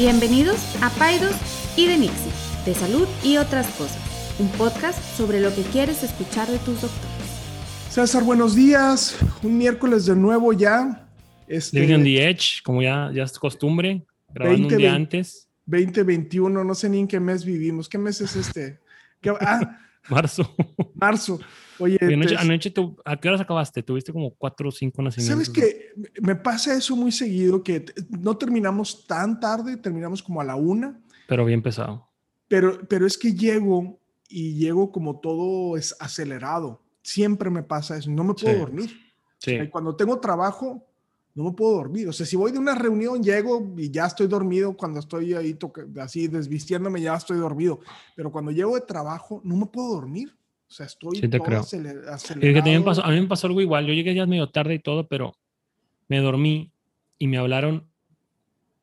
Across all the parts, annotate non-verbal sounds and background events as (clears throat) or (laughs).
Bienvenidos a Paidos y de Nixie, de salud y otras cosas, un podcast sobre lo que quieres escuchar de tus doctores. César, buenos días. Un miércoles de nuevo ya. Este, Living on the Edge, como ya, ya es costumbre, grabando 20, un día antes. 2021, no sé ni en qué mes vivimos. ¿Qué mes es este? ¿Qué, ah, marzo. (laughs) Marzo. Oye, anoche, anoche tú, ¿a qué horas acabaste? Tuviste como cuatro o cinco nacimientos. ¿Sabes qué? Me pasa eso muy seguido, que no terminamos tan tarde, terminamos como a la una. Pero bien pesado. Pero, pero es que llego y llego como todo es acelerado. Siempre me pasa eso. No me puedo Sí. dormir. Sí. Cuando tengo trabajo, no me puedo dormir. O sea, si voy de una reunión, llego y ya estoy dormido. Cuando estoy ahí así desvistiéndome, ya estoy dormido. Pero cuando llego de trabajo, no me puedo dormir. O sea, estoy Sí te todo creo. acelerado. que pasó, a mí me pasó algo igual. Yo llegué ya medio tarde y todo, pero me dormí y me hablaron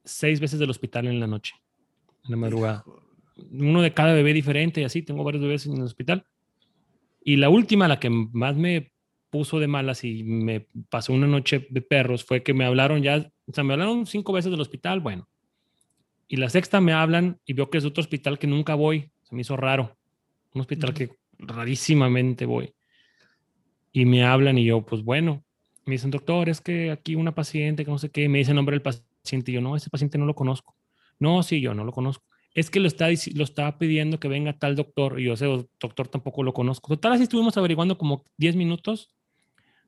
seis veces del hospital en la noche, en la madrugada. Uno de cada bebé diferente y así. Tengo varios bebés en el hospital. Y la última, la que más me puso de malas y me pasó una noche de perros, fue que me hablaron ya, o sea, me hablaron cinco veces del hospital, bueno. Y la sexta me hablan y veo que es otro hospital que nunca voy. Se me hizo raro. Un hospital Ujú. que rarísimamente voy. Y me hablan y yo, pues bueno, me dicen, doctor, es que aquí una paciente que no sé qué, me dice el nombre del paciente y yo, no, ese paciente no lo conozco. No, sí, yo no lo conozco. Es que lo está, lo estaba pidiendo que venga tal doctor y yo ese doctor tampoco lo conozco. Total, así estuvimos averiguando como 10 minutos.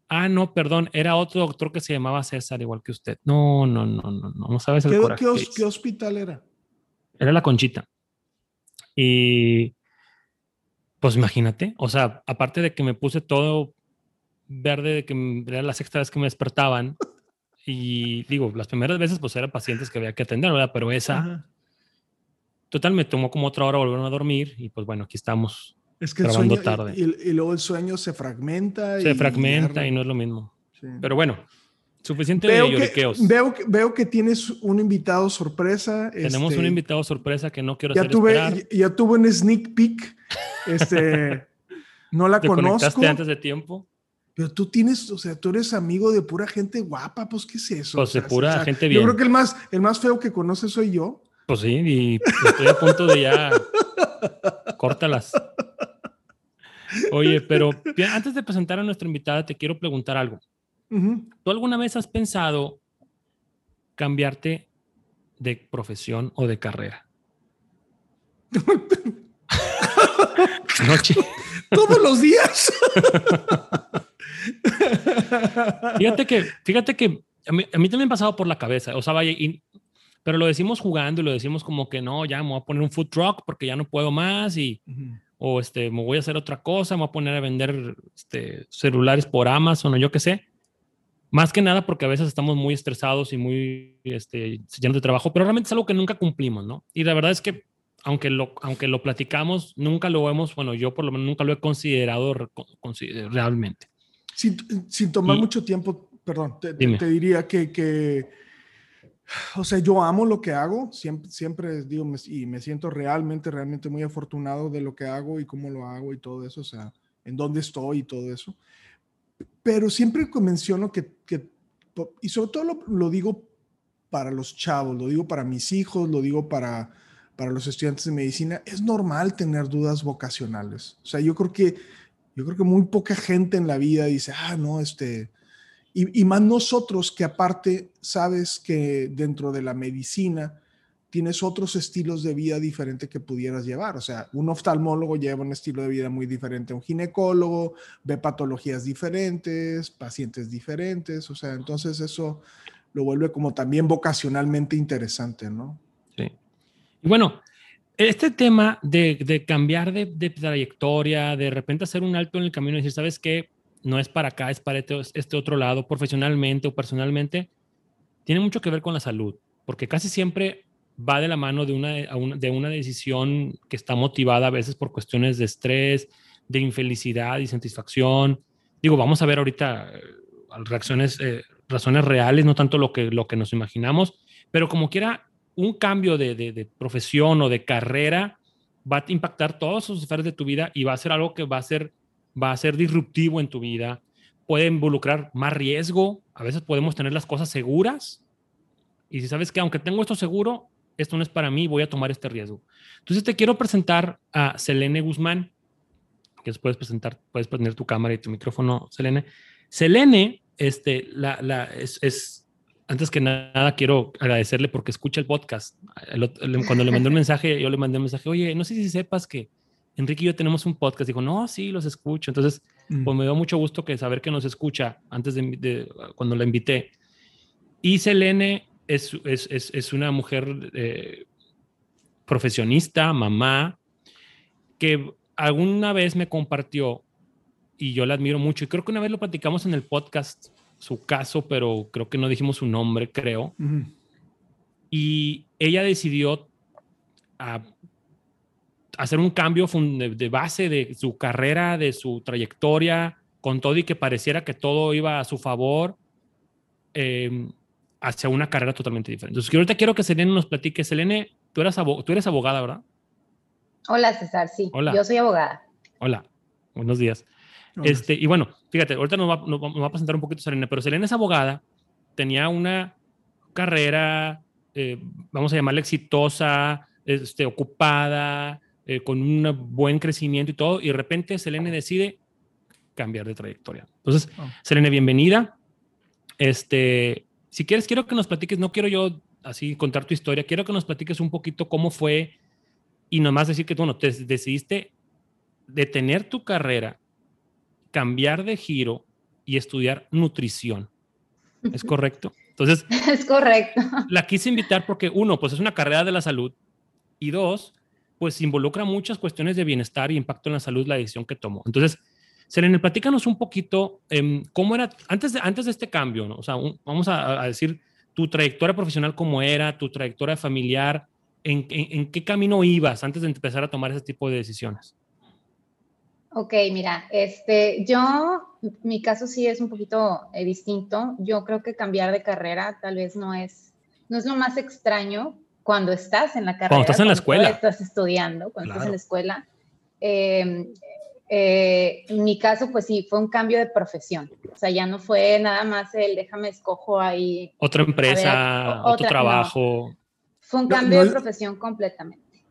Ah, no, perdón, era otro doctor que se llamaba César, igual que usted. No, no, no, no, no, no sabes el ¿Qué, coraje qué qué hospital era? Era la Conchita. Y pues imagínate, o sea, aparte de que me puse todo verde, de que era la sexta vez que me despertaban. Y digo, las primeras veces pues eran pacientes que había que atender, ¿verdad? Pero esa, Ajá. total, me tomó como otra hora volver a dormir y pues bueno, aquí estamos. Es que el sueño, tarde. Y, y- luego el sueño se fragmenta. Se y fragmenta y no es lo mismo. sí. Pero bueno, suficiente veo, de que, lloriqueos. veo, que, veo que tienes un invitado sorpresa. Tenemos este, un invitado sorpresa que no quiero Ya hacer tuve, esperar. ya, ya tuve un sneak peek. Este, (laughs) no la Te conozco. conectaste antes de tiempo. Pero tú tienes, o sea, tú eres amigo de pura gente guapa, pues, ¿qué es eso? Pues O de sea, pura o sea, gente Yo bien. creo que el más, el más feo que conoces soy yo. Pues sí, y estoy a punto de ya. (laughs) Córtalas. Oye, pero antes de presentar a nuestra invitada, te quiero preguntar algo. Ujú. ¿Tú alguna vez has pensado cambiarte de profesión o de carrera? (laughs) Noche. Todos los días. Fíjate que, fíjate que a mí, a mí también me ha pasado por la cabeza, o sea, vaya, y- pero lo decimos jugando y lo decimos como que no, ya me voy a poner un food truck porque ya no puedo más y, Ujú. O este, me voy a hacer otra cosa, me voy a poner a vender este, celulares por Amazon o yo qué sé. Más que nada porque a veces estamos muy estresados y muy este, llenos de trabajo, pero realmente es algo que nunca cumplimos, ¿no? Y la verdad es que aunque lo, aunque lo platicamos, nunca lo hemos, bueno, yo por lo menos nunca lo he considerado re- consi- realmente. Sin, sin tomar Y- mucho tiempo, perdón, te, te diría que, que, o sea, yo amo lo que hago, siempre, siempre digo, y me siento realmente, realmente muy afortunado de lo que hago y cómo lo hago y todo eso, o sea, en dónde estoy y todo eso. Pero siempre menciono que, que y sobre todo lo, lo digo para los chavos, lo digo para mis hijos, lo digo para, para los estudiantes de medicina, es normal tener dudas vocacionales. O sea, yo creo que yo creo que muy poca gente en la vida dice, ah, no, este, y, más nosotros que aparte sabes que dentro de la medicina tienes otros estilos de vida diferentes que pudieras llevar. O sea, un oftalmólogo lleva un estilo de vida muy diferente a un ginecólogo, ve patologías diferentes, pacientes diferentes. O sea, entonces eso lo vuelve como también vocacionalmente interesante, ¿no? Sí. Y bueno, este tema de, de cambiar de, de trayectoria, de repente hacer un alto en el camino y decir, ¿sabes qué? No es para acá, es para este, este otro lado, profesionalmente o personalmente, tiene mucho que ver con la salud, porque casi siempre va de la mano de una, de una decisión que está motivada a veces por cuestiones de estrés, de infelicidad y satisfacción. Digo, vamos a ver ahorita eh, reacciones, eh, razones reales, no tanto lo que, lo que nos imaginamos, pero como quiera, un cambio de, de- de profesión o de carrera va a impactar todas sus esferas de tu vida y va a ser algo que va a ser, va a ser disruptivo en tu vida. Puede involucrar más riesgo. A veces podemos tener las cosas seguras. Y si sabes que aunque tengo esto seguro, esto no es para mí, voy a tomar este riesgo. Entonces te quiero presentar a Selene Guzmán, que puedes presentar, puedes poner tu cámara y tu micrófono, Selene. Selene, este, la, la, es, antes que nada quiero agradecerle porque escucha el podcast. cuando le mandé un mensaje, yo le mandé un mensaje, oye, no sé si sepas que Enrique y yo tenemos un podcast. Dijo, no, sí, los escucho. Entonces, mm. pues me dio mucho gusto que saber que nos escucha antes de, cuando la invité. Y Selene es, es, es, una mujer eh, profesionista, mamá, que alguna vez me compartió y yo la admiro mucho. Y creo que una vez lo platicamos en el podcast, su caso, pero creo que no dijimos su nombre, creo. Y ella decidió a hacer un cambio de base de su carrera, de su trayectoria, con todo y que pareciera que todo iba a su favor, em, hacia una carrera totalmente diferente. Entonces, ahorita quiero que Selene nos platique. Selene, tú, eras tú eres abogada, ¿verdad? Hola, César, sí. Hola. Yo soy abogada. Hola, buenos días. Este, y bueno, fíjate, ahorita nos va, nos va, a presentar un poquito Selene, pero Selene es abogada, tenía una carrera, eh, vamos a llamarla exitosa, este, ocupada, eh, con un buen crecimiento y todo, y de repente Selene decide cambiar de trayectoria. Entonces, oh. Selene, bienvenida. Este, si quieres, quiero que nos platiques, no quiero yo así contar tu historia, quiero que nos platiques un poquito cómo fue y nomás decir que, bueno, te decidiste detener tu carrera, cambiar de giro y estudiar nutrición. ¿Es correcto? Entonces, (laughs) es correcto. La quise invitar porque uno, pues es una carrera de la salud y dos, pues involucra muchas cuestiones de bienestar y impacto en la salud la decisión que tomó. Entonces, Selene, platícanos un poquito eh, cómo era antes de, antes de este cambio, ¿no? O sea, vamos a, decir tu trayectoria profesional cómo era, tu trayectoria familiar, en, qué camino ibas antes de empezar a tomar ese tipo de decisiones. Ok, mira, este, yo, mi caso sí es un poquito eh, distinto. Yo creo que cambiar de carrera tal vez no es, no es lo más extraño, cuando estás en la carrera. Cuando estás en la escuela. Estás estudiando, cuando estás en la escuela. Eh, eh, en mi caso, pues sí, fue un cambio de profesión. O sea, ya no fue nada más el déjame escojo ahí. Otra empresa, otro trabajo. Fue un cambio de profesión completamente.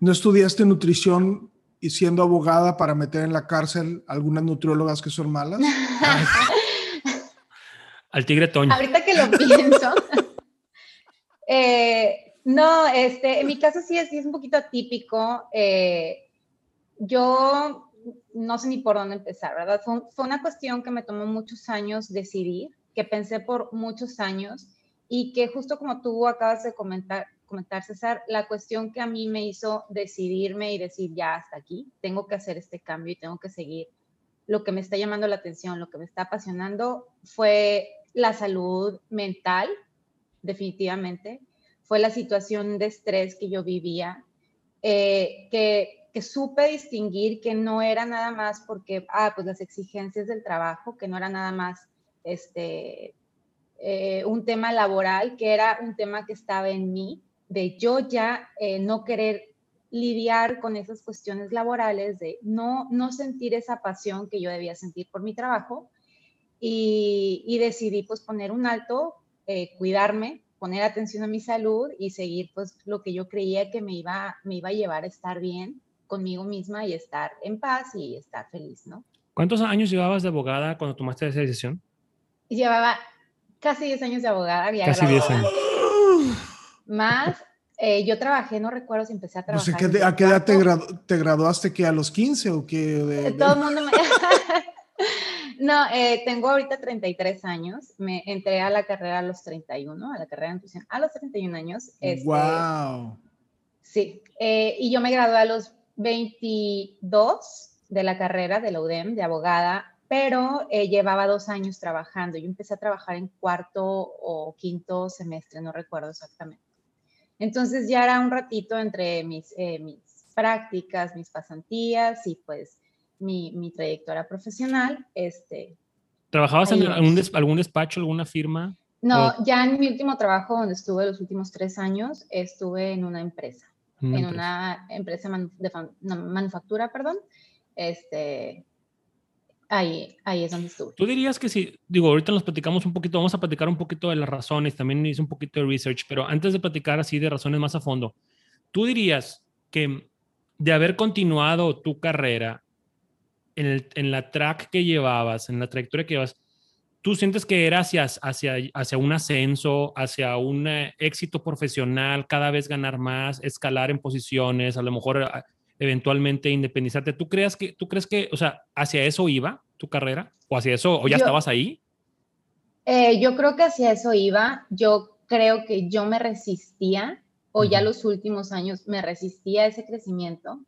¿No estudiaste nutrición y siendo abogada para meter en la cárcel algunas nutriólogas que son malas? (laughs) Al tigre Toño. Ahorita que lo pienso. (laughs) eh, no, este, en mi caso sí es, es un poquito atípico. Eh, yo no sé ni por dónde empezar, ¿verdad? Fue, fue, una cuestión que me tomó muchos años decidir, que pensé por muchos años y que justo como tú acabas de comentar, comentar, César, la cuestión que a mí me hizo decidirme y decir ya hasta aquí, tengo que hacer este cambio y tengo que seguir lo que me está llamando la atención, lo que me está apasionando, fue la salud mental, definitivamente fue la situación de estrés que yo vivía, eh, que, supe distinguir que no era nada más porque, ah, pues las exigencias del trabajo, que no era nada más este, eh, un tema laboral, que era un tema que estaba en mí, de yo ya eh, no querer lidiar con esas cuestiones laborales, de no, no sentir esa pasión que yo debía sentir por mi trabajo. Y, y decidí pues poner un alto, cuidarme, poner atención a mi salud y seguir pues lo que yo creía que me iba, me iba a llevar a estar bien conmigo misma y estar en paz y estar feliz, ¿no? ¿Cuántos años llevabas de abogada cuando tomaste esa decisión? Llevaba casi 10 años de abogada. casi 10 años. Más, eh, yo trabajé, no recuerdo si empecé a trabajar. No sé, ¿a qué edad te, graduaste? ¿Que a los 15 o qué? Todo el mundo me... (laughs) No, eh, tengo ahorita 33 años. Me entré a la carrera a los 31, a la carrera de nutrición a los 31 años. ¡Wow! Este, sí, eh, y yo me gradué a los 22 de la carrera de la UDEM de abogada, pero eh, llevaba dos años trabajando. Yo empecé a trabajar en cuarto o quinto semestre, no recuerdo exactamente. Entonces ya era un ratito entre mis, mis prácticas, mis pasantías y pues mi, mi trayectoria profesional. Este, ¿Trabajabas en algún, algún despacho, alguna firma? No, ya en mi último trabajo, donde estuve los últimos tres años, estuve en una empresa, en una empresa de manufactura, perdón. Este, Ahí, ahí es donde estuve. Tú dirías que si, digo, ahorita nos platicamos un poquito, vamos a platicar un poquito de las razones, también hice un poquito de research, pero antes de platicar así de razones más a fondo, tú dirías que de haber continuado tu carrera en, el, en la track que llevabas, en la trayectoria que llevas, ¿tú sientes que era hacia, hacia, hacia un ascenso, hacia un eh, éxito profesional, cada vez ganar más, escalar en posiciones, a lo mejor eventualmente independizarte. ¿Tú crees que, tú crees que, o sea, hacia eso iba tu carrera? ¿O hacia eso, o ya estabas ahí? Eh, yo creo que hacia eso iba. Yo creo que yo me resistía, o ya los últimos años me resistía a ese crecimiento.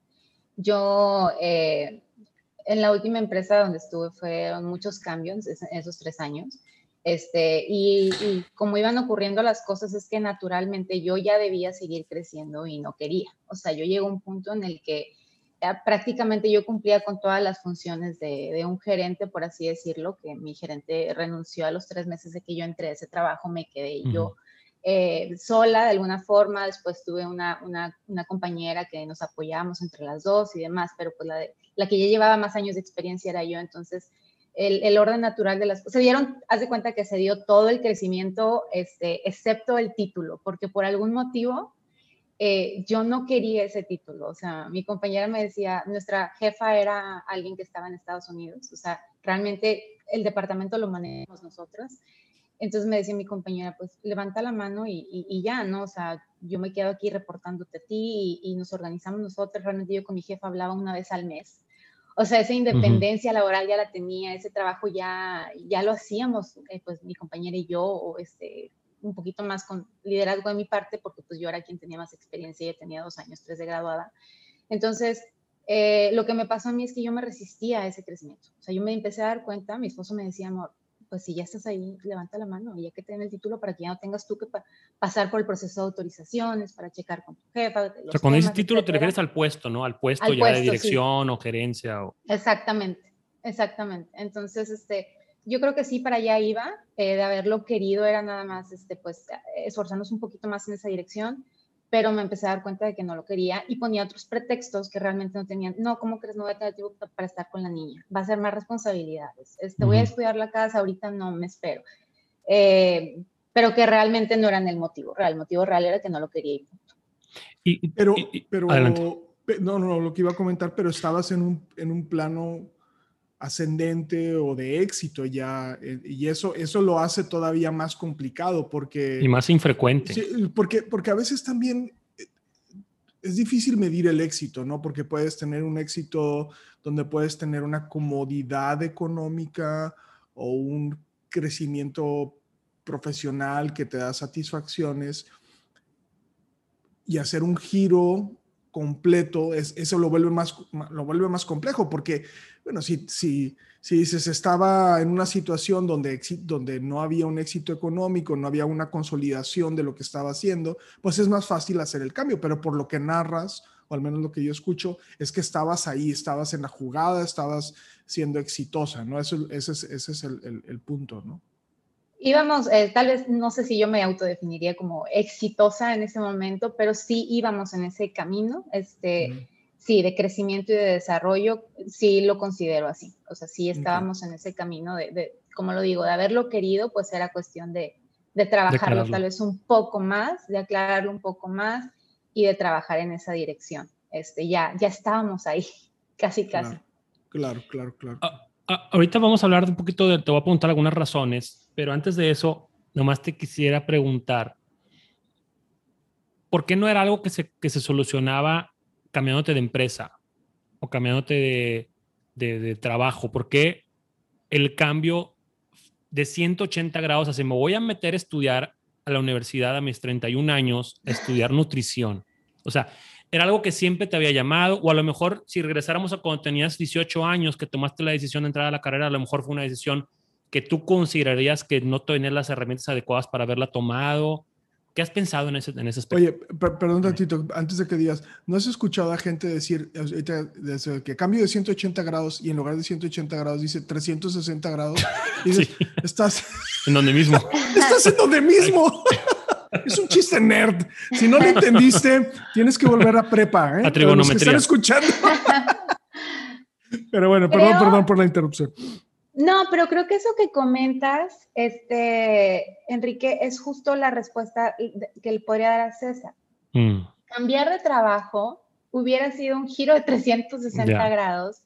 Yo, eh, en la última empresa donde estuve, fueron muchos cambios esos tres años. Este, y, como iban ocurriendo las cosas es que naturalmente yo ya debía seguir creciendo y no quería. O sea, yo llegué a un punto en el que prácticamente yo cumplía con todas las funciones de, un gerente, por así decirlo, que mi gerente renunció a los tres meses de que yo entré a ese trabajo, me quedé yo eh, sola de alguna forma, después tuve una, una, compañera que nos apoyábamos entre las dos y demás, pero pues la, la que ya llevaba más años de experiencia era yo, entonces el, orden natural de las. Se dieron, haz de cuenta que se dio todo el crecimiento, este, excepto el título, porque por algún motivo eh, yo no quería ese título. O sea, mi compañera me decía, nuestra jefa era alguien que estaba en Estados Unidos, o sea, realmente el departamento lo manejamos nosotros. Entonces me decía mi compañera, pues levanta la mano y, ya, ¿no? O sea, yo me quedo aquí reportándote a ti y, y, nos organizamos nosotros. Realmente yo con mi jefa hablaba una vez al mes o sea, esa independencia laboral ya la tenía, ese trabajo ya, ya lo hacíamos, eh, pues mi compañera y yo, o este, un poquito más con liderazgo de mi parte, porque pues yo era quien tenía más experiencia, y tenía dos años, tres de graduada. Entonces, eh, lo que me pasó a mí es que yo me resistía a ese crecimiento. O sea, yo me empecé a dar cuenta, mi esposo me decía, amor, pues si ya estás ahí, levanta la mano y ya que te el título para que ya no tengas tú que pasar por el proceso de autorizaciones, para checar con tu jefa. O sea, cuando dices título te refieres al puesto, ¿no? Al puesto ya de dirección o gerencia. O... Exactamente, exactamente. Entonces, este, yo creo que sí, para allá iba, eh, de haberlo querido, era nada más, este, pues, esforzarnos un poquito más en esa dirección pero me empecé a dar cuenta de que no lo quería y ponía otros pretextos que realmente no tenían. No, ¿cómo crees? No voy a tener tiempo para estar con la niña. Va a ser más responsabilidades. Este, Voy a descuidar la casa, ahorita no me espero. Eh, pero que realmente no eran el motivo real. El motivo real era que no lo quería y pero, pero, no, no, lo que iba a comentar, pero estabas en un, en un plano ascendente o de éxito ya, eh, y eso, eso lo hace todavía más complicado porque... Y más infrecuente. porque, porque a veces también eh, es difícil medir el éxito, ¿no? Porque puedes tener un éxito donde puedes tener una comodidad económica o un crecimiento profesional que te da satisfacciones y hacer un giro completo, es, eso lo vuelve, más, lo vuelve más complejo, porque, bueno, si, si, si dices, estaba en una situación donde, donde no había un éxito económico, no había una consolidación de lo que estaba haciendo, pues es más fácil hacer el cambio, pero por lo que narras, o al menos lo que yo escucho, es que estabas ahí, estabas en la jugada, estabas siendo exitosa, ¿no? Eso, ese es, ese es el, el, el punto, ¿no? Íbamos, eh, tal vez no sé si yo me autodefiniría como exitosa en ese momento, pero sí íbamos en ese camino, este, sí, de crecimiento y de desarrollo, sí lo considero así. O sea, sí estábamos en ese camino de, como lo digo, de haberlo querido, pues era cuestión de, de trabajarlo tal vez un poco más, de aclararlo un poco más y de trabajar en esa dirección. Este, ya, ya estábamos ahí, (laughs) casi, casi. Claro, claro, claro. Ah, ah, ahorita vamos a hablar de un poquito de, te voy a preguntar algunas razones pero antes de eso, nomás te quisiera preguntar, ¿por qué no era algo que se, que se solucionaba cambiándote de empresa o cambiándote de, de, trabajo? ¿Por qué el cambio de 180 grados, así me voy a meter a estudiar a la universidad a mis 31 años, a estudiar nutrición? O sea, era algo que siempre te había llamado, o a lo mejor si regresáramos a cuando tenías 18 años, que tomaste la decisión de entrar a la carrera, a lo mejor fue una decisión que tú considerarías que no tener las herramientas adecuadas para haberla tomado? ¿Qué has pensado en ese, en ese aspecto? Oye, perdón tantito, antes de que digas, ¿no has escuchado a gente decir que cambio de 180 grados y en lugar de 180 grados dice 360 grados? Y (laughs) dices, estás... En donde mismo. (laughs) estás en donde mismo. Es un chiste nerd. Si no lo entendiste, tienes que volver a prepa. ¿eh? A trigonometría. están escuchando. (laughs) Pero bueno, perdón, perdón por la interrupción. No, pero creo que eso que comentas, este, Enrique, es justo la respuesta que le podría dar a César. Mm. Cambiar de trabajo hubiera sido un giro de 360 grados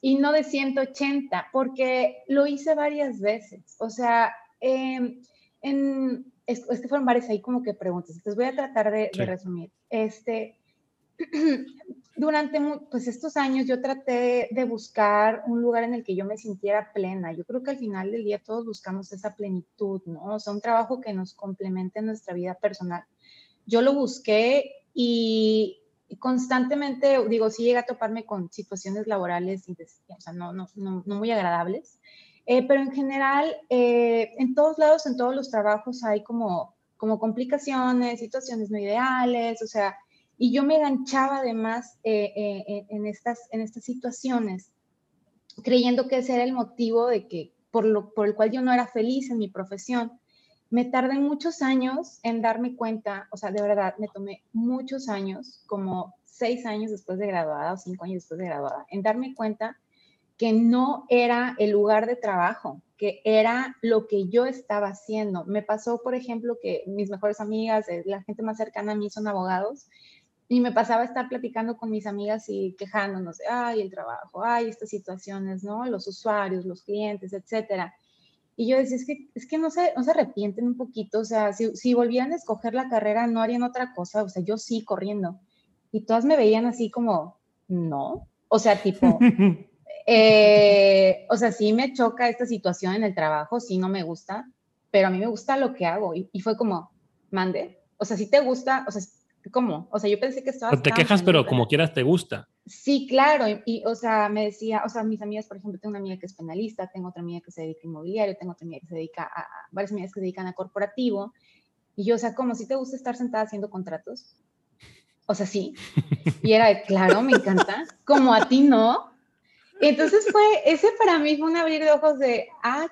y no de 180, porque lo hice varias veces. O sea, em, en, es, que fueron varias ahí como que preguntas, entonces voy a tratar de, de resumir. Este, (clears throat) durante pues estos años yo traté de buscar un lugar en el que yo me sintiera plena. Yo creo que al final del día todos buscamos esa plenitud, ¿no? O sea, un trabajo que nos complemente en nuestra vida personal. Yo lo busqué y constantemente, digo, sí llegué a toparme con situaciones laborales, o sea, no, no, no, muy agradables, eh, pero en general, eh, en todos lados, en todos los trabajos hay como, como complicaciones, situaciones no ideales, o sea, y yo me enganchaba además eh, eh, en, estas, en estas situaciones, creyendo que ese era el motivo de que, por, lo, por el cual yo no era feliz en mi profesión. Me tardé muchos años en darme cuenta, o sea, de verdad, me tomé muchos años, como seis años después de graduada o cinco años después de graduada, en darme cuenta que no era el lugar de trabajo, que era lo que yo estaba haciendo. Me pasó, por ejemplo, que mis mejores amigas, eh, la gente más cercana a mí son abogados y me pasaba estar platicando con mis amigas y quejándonos, ay, el trabajo, ay, estas situaciones, ¿no? Los usuarios, los clientes, etcétera. Y yo decía, es que, es que no, se, no se arrepienten un poquito, o sea, si, si volvieran a escoger la carrera, no harían otra cosa, o sea, yo sí corriendo. Y todas me veían así como, no, o sea, tipo, (laughs) eh, o sea, sí me choca esta situación en el trabajo, sí no me gusta, pero a mí me gusta lo que hago. Y, y fue como, mande, o sea, si te gusta, o sea, ¿cómo? O sea, yo pensé que estaba... te quejas, pero como quieras te gusta. Sí, claro. Y, o sea, me decía, o sea, mis amigas, por ejemplo, tengo una amiga que es penalista, tengo otra amiga que se dedica a inmobiliario, tengo otra amiga que se dedica a, varias amigas que se dedican a corporativo. Y yo, o sea, ¿cómo? ¿Si te gusta estar sentada haciendo contratos? O sea, sí. Y era de, claro, me encanta. Como a ti no. entonces fue, ese para mí fue un abrir de ojos de, ah,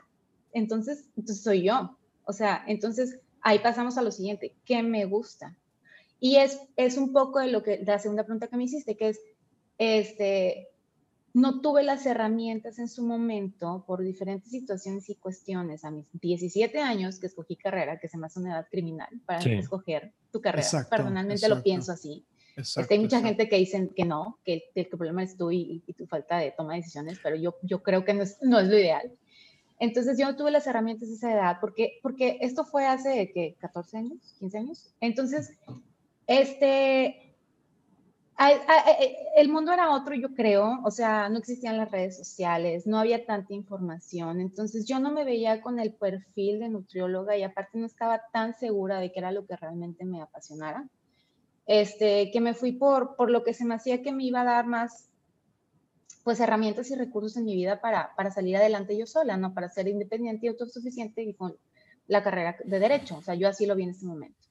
entonces, entonces soy yo. O sea, entonces ahí pasamos a lo siguiente, ¿qué me gusta? Y es, es un poco de lo que, la segunda pregunta que me hiciste, que es, este, no tuve las herramientas en su momento por diferentes situaciones y cuestiones a mis 17 años que escogí carrera, que se me hace una edad criminal para escoger tu carrera. Personalmente lo pienso así. Este, hay mucha gente que dicen que no, que, el problema es tú y, tu falta de toma de decisiones, pero yo, yo creo que no es, no es lo ideal. Entonces yo no tuve las herramientas de esa edad, porque, porque esto fue hace, ¿qué? ¿14 años? ¿15 años? Entonces este, el mundo era otro, yo creo, o sea, no existían las redes sociales, no había tanta información, entonces yo no me veía con el perfil de nutrióloga y aparte no estaba tan segura de que era lo que realmente me apasionara, este, que me fui por, por lo que se me hacía que me iba a dar más, pues, herramientas y recursos en mi vida para, para salir adelante yo sola, ¿no? Para ser independiente y autosuficiente y con la carrera de derecho, o sea, yo así lo vi en ese momento.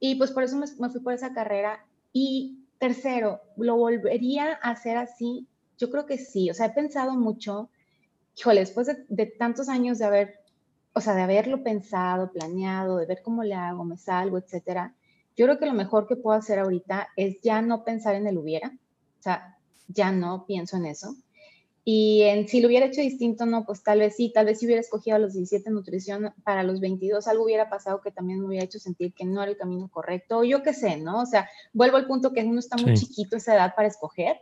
Y pues por eso me, fui por esa carrera. Y tercero, ¿lo volvería a hacer así? Yo creo que sí. O sea, he pensado mucho, híjole, después de, tantos años de haber, o sea, de haberlo pensado, planeado, de ver cómo le hago, me salgo, etcétera. Yo creo que lo mejor que puedo hacer ahorita es ya no pensar en el hubiera. O sea, ya no pienso en eso. Y en, si lo hubiera hecho distinto, no, pues tal vez sí, tal vez si hubiera escogido a los 17 nutrición para los 22, algo hubiera pasado que también me hubiera hecho sentir que no era el camino correcto, o yo qué sé, ¿no? O sea, vuelvo al punto que uno está muy chiquito esa edad para escoger.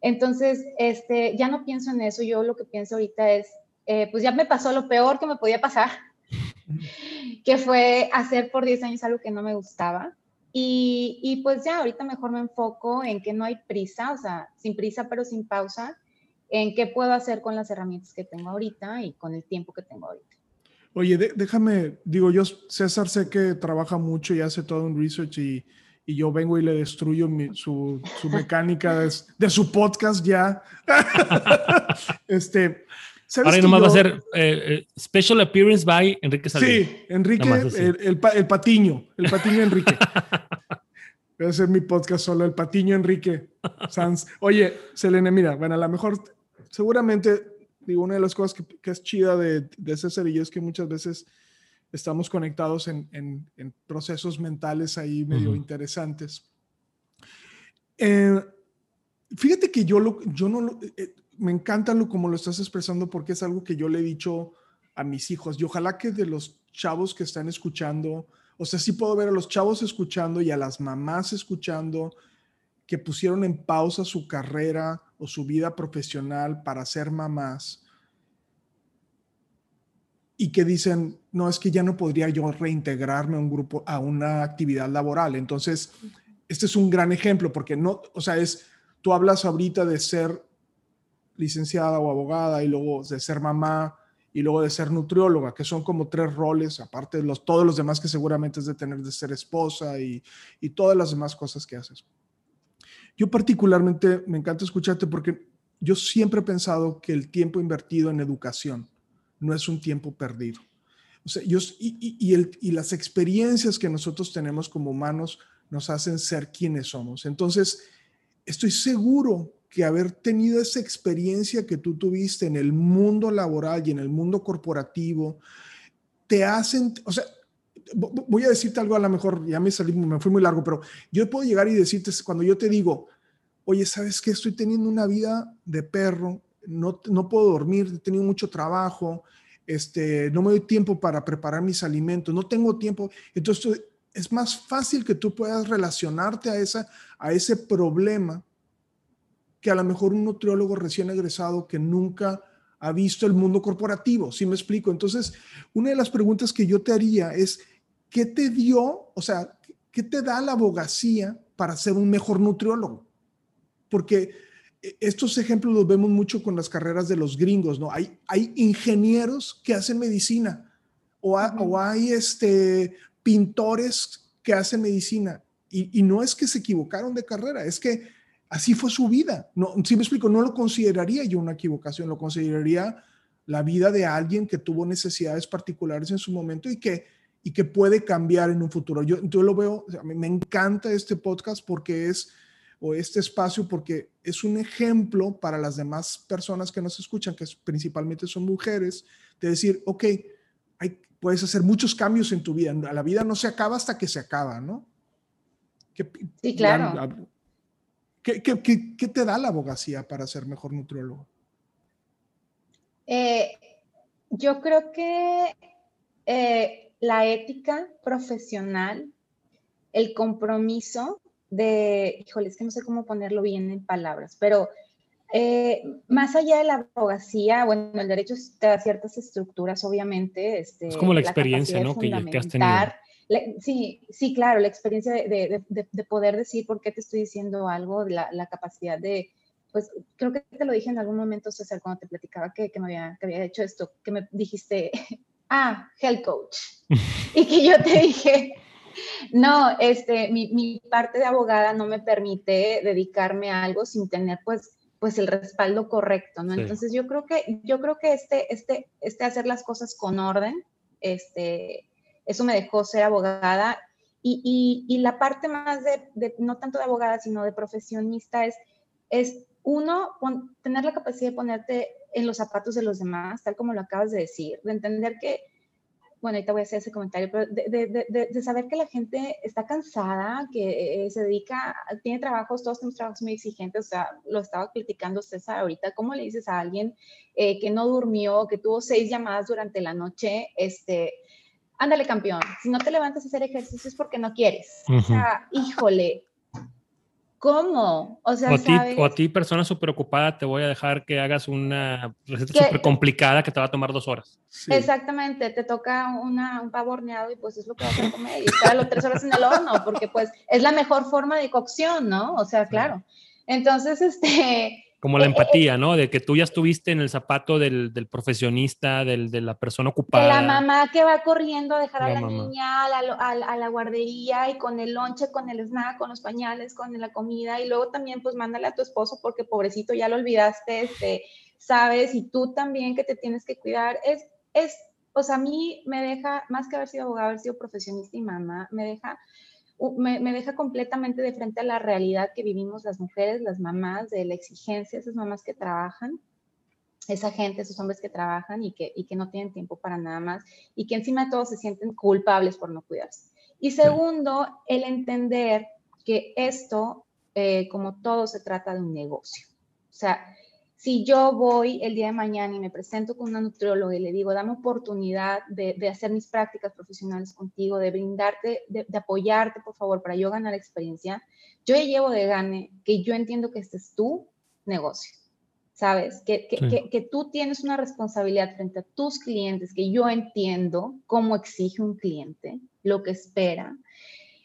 Entonces, este, ya no pienso en eso, yo lo que pienso ahorita es, eh, pues ya me pasó lo peor que me podía pasar, (laughs) que fue hacer por 10 años algo que no me gustaba. Y, y pues ya ahorita mejor me enfoco en que no hay prisa, o sea, sin prisa pero sin pausa en qué puedo hacer con las herramientas que tengo ahorita y con el tiempo que tengo ahorita. Oye, déjame, digo, yo, César, sé que trabaja mucho y hace todo un research y, y yo vengo y le destruyo su, su, (laughs) mecánica de, de, su podcast ya. (laughs) este, Ahora nomás va a ser eh, eh, Special Appearance by Enrique Salvini. Sí, Enrique, el, el, el, patiño, el (laughs) patiño Enrique. Voy a hacer mi podcast solo, el patiño Enrique Sanz. Oye, Selene, mira, bueno, a lo mejor seguramente, digo, una de las cosas que, es chida de, de ese cerillo es que muchas veces estamos conectados en, en, procesos mentales ahí medio interesantes. Eh, fíjate que yo, lo, yo no, eh, me encanta lo como lo estás expresando porque es algo que yo le he dicho a mis hijos y ojalá que de los chavos que están escuchando, o sea, sí puedo ver a los chavos escuchando y a las mamás escuchando que pusieron en pausa su carrera o su vida profesional para ser mamás y que dicen, no, es que ya no podría yo reintegrarme a un grupo, a una actividad laboral. Entonces, este es un gran ejemplo porque no, o sea, es, tú hablas ahorita de ser licenciada o abogada y luego de ser mamá y luego de ser nutrióloga, que son como tres roles, aparte de los, todos los demás que seguramente es de tener de ser esposa y, y todas las demás cosas que haces. Yo particularmente me encanta escucharte porque yo siempre he pensado que el tiempo invertido en educación, no es un tiempo perdido. O sea, yo, y, las experiencias que nosotros tenemos como humanos nos hacen ser quienes somos. Entonces, estoy seguro que haber tenido esa experiencia que tú tuviste en el mundo laboral y en el mundo corporativo, te hacen, o sea, voy a decirte algo a lo mejor, ya me salí, me fui muy largo, pero yo puedo llegar y decirte, cuando yo te digo, oye, ¿sabes qué? Estoy teniendo una vida de perro, no, no puedo dormir, he tenido mucho trabajo, este, no me doy tiempo para preparar mis alimentos, no tengo tiempo. Entonces, es más fácil que tú puedas relacionarte a, esa, a ese problema que a lo mejor un nutriólogo recién egresado que nunca ha visto el mundo corporativo, ¿sí me explico? Entonces, una de las preguntas que yo te haría es, ¿qué te dio, o sea, qué te da la abogacía para ser un mejor nutriólogo? Porque e, estos ejemplos los vemos mucho con las carreras de los gringos, ¿no? Hay, hay ingenieros que hacen medicina o, o hay este, pintores que hacen medicina y, y, no es que se equivocaron de carrera, es que así fue su vida. No, si me explico, no lo consideraría yo una equivocación, lo consideraría la vida de alguien que tuvo necesidades particulares en su momento y que, y que puede cambiar en un futuro. Yo, yo lo veo, o sea, me encanta este podcast porque es o este espacio porque es un ejemplo para las demás personas que nos escuchan, que principalmente son mujeres, de decir, ok, hay, puedes hacer muchos cambios en tu vida. La vida no se acaba hasta que se acaba, ¿no? sí, claro. ¿qué, qué, qué, te da la abogacía para ser mejor nutriólogo? Eh, yo creo que eh, la ética profesional, el compromiso de, híjole, es que no sé cómo ponerlo bien en palabras, pero eh, más allá de la abogacía, bueno, el derecho te da ciertas estructuras, obviamente. Este, es como la, experiencia, ¿no? Que, que, has tenido. sí, sí, claro, la experiencia de, de, de, poder decir por qué te estoy diciendo algo, la, la, capacidad de, pues creo que te lo dije en algún momento, César, cuando te platicaba que, que, me había, que había hecho esto, que me dijiste, ah, health coach. y que yo te dije, no, este, mi, parte de abogada no me permite dedicarme a algo sin tener pues pues el respaldo correcto, ¿no? Entonces yo creo que, yo creo que este, este, este hacer las cosas con orden, este, eso me dejó ser abogada y, y, la parte más de, no tanto de abogada, sino de profesionista es, es uno, tener la capacidad de ponerte en los zapatos de los demás, tal como lo acabas de decir, de entender que bueno, ahorita voy a hacer ese comentario, pero de, saber que la gente está cansada, que eh, se dedica, tiene trabajos, todos tenemos trabajos muy exigentes, o sea, lo estaba criticando César ahorita, ¿cómo le dices a alguien eh, que no durmió, que tuvo seis llamadas durante la noche, este, ándale campeón, si no te levantas a hacer ejercicio es porque no quieres, o sea, híjole, ¿Cómo? O sea, o a, ti, persona súper ocupada, te voy a dejar que hagas una receta súper complicada que te va a tomar dos horas. Exactamente, te toca una, un pavo horneado y pues es lo que vas a comer y estar los tres horas en el horno, porque pues es la mejor forma de cocción, ¿no? O sea, claro. Entonces, este, como la empatía, ¿no? De que tú ya estuviste en el zapato del, del profesionista, del, de la persona ocupada. De la mamá que va corriendo a dejar a la niña a la, a, la, guardería y con el lonche, con el snack, con los pañales, con la comida. Y luego también, pues, mándale a tu esposo porque pobrecito ya lo olvidaste, este, sabes, y tú también que te tienes que cuidar. Es, es, o sea, a mí me deja, más que haber sido abogada, haber sido profesionista y mamá, me deja me, deja completamente de frente a la realidad que vivimos las mujeres, las mamás, de la exigencia, esas mamás que trabajan, esa gente, esos hombres que trabajan y que, y que no tienen tiempo para nada más y que encima de todo se sienten culpables por no cuidarse. Y segundo, el entender que esto, eh, como todo, se trata de un negocio. O sea, si yo voy el día de mañana y me presento con una nutrióloga y le digo, dame oportunidad de, hacer mis prácticas profesionales contigo, de brindarte, de, apoyarte, por favor, para yo ganar experiencia, yo ya llevo de gane que yo entiendo que este es tu negocio, ¿sabes? Que, que, que, tú tienes una responsabilidad frente a tus clientes, que yo entiendo cómo exige un cliente, lo que espera.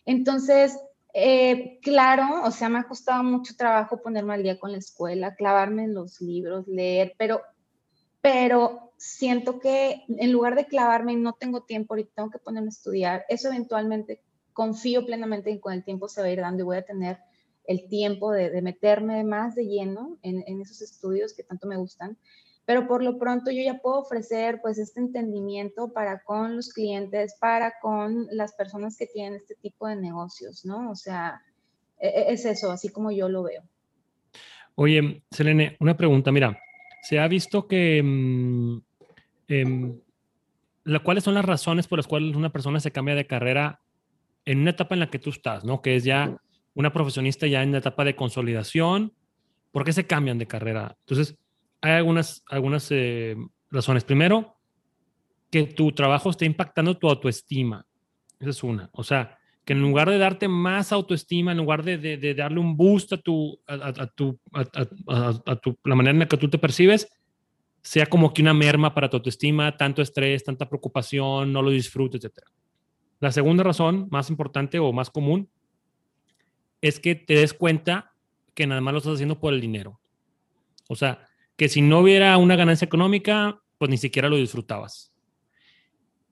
Entonces, eh, claro, o sea, me ha costado mucho trabajo ponerme al día con la escuela, clavarme en los libros, leer, pero, pero siento que en lugar de clavarme y no tengo tiempo, ahorita tengo que ponerme a estudiar, eso eventualmente confío plenamente en que con el tiempo se va a ir dando y voy a tener el tiempo de, meterme más de lleno en, en, esos estudios que tanto me gustan pero por lo pronto yo ya puedo ofrecer pues este entendimiento para con los clientes, para con las personas que tienen este tipo de negocios, ¿no? O sea, e, es eso, así como yo lo veo. Oye, Selene, una pregunta, mira, se ha visto que... Em, ¿Cuáles son las razones por las cuales una persona se cambia de carrera en una etapa en la que tú estás, ¿no? Que es ya una profesionista ya en la etapa de consolidación. ¿Por qué se cambian de carrera? Entonces, hay algunas, algunas eh, razones. Primero, que tu trabajo esté impactando tu autoestima. Esa es una. O sea, que en lugar de darte más autoestima, en lugar de, de, darle un boost a, tu, a, tu, a, tu, la manera en la que tú te percibes, sea como que una merma para tu autoestima, tanto estrés, tanta preocupación, no lo disfrutes, etc. La segunda razón, más importante o más común, es que te des cuenta que nada más lo estás haciendo por el dinero. O sea, que si no hubiera una ganancia económica, pues ni siquiera lo disfrutabas.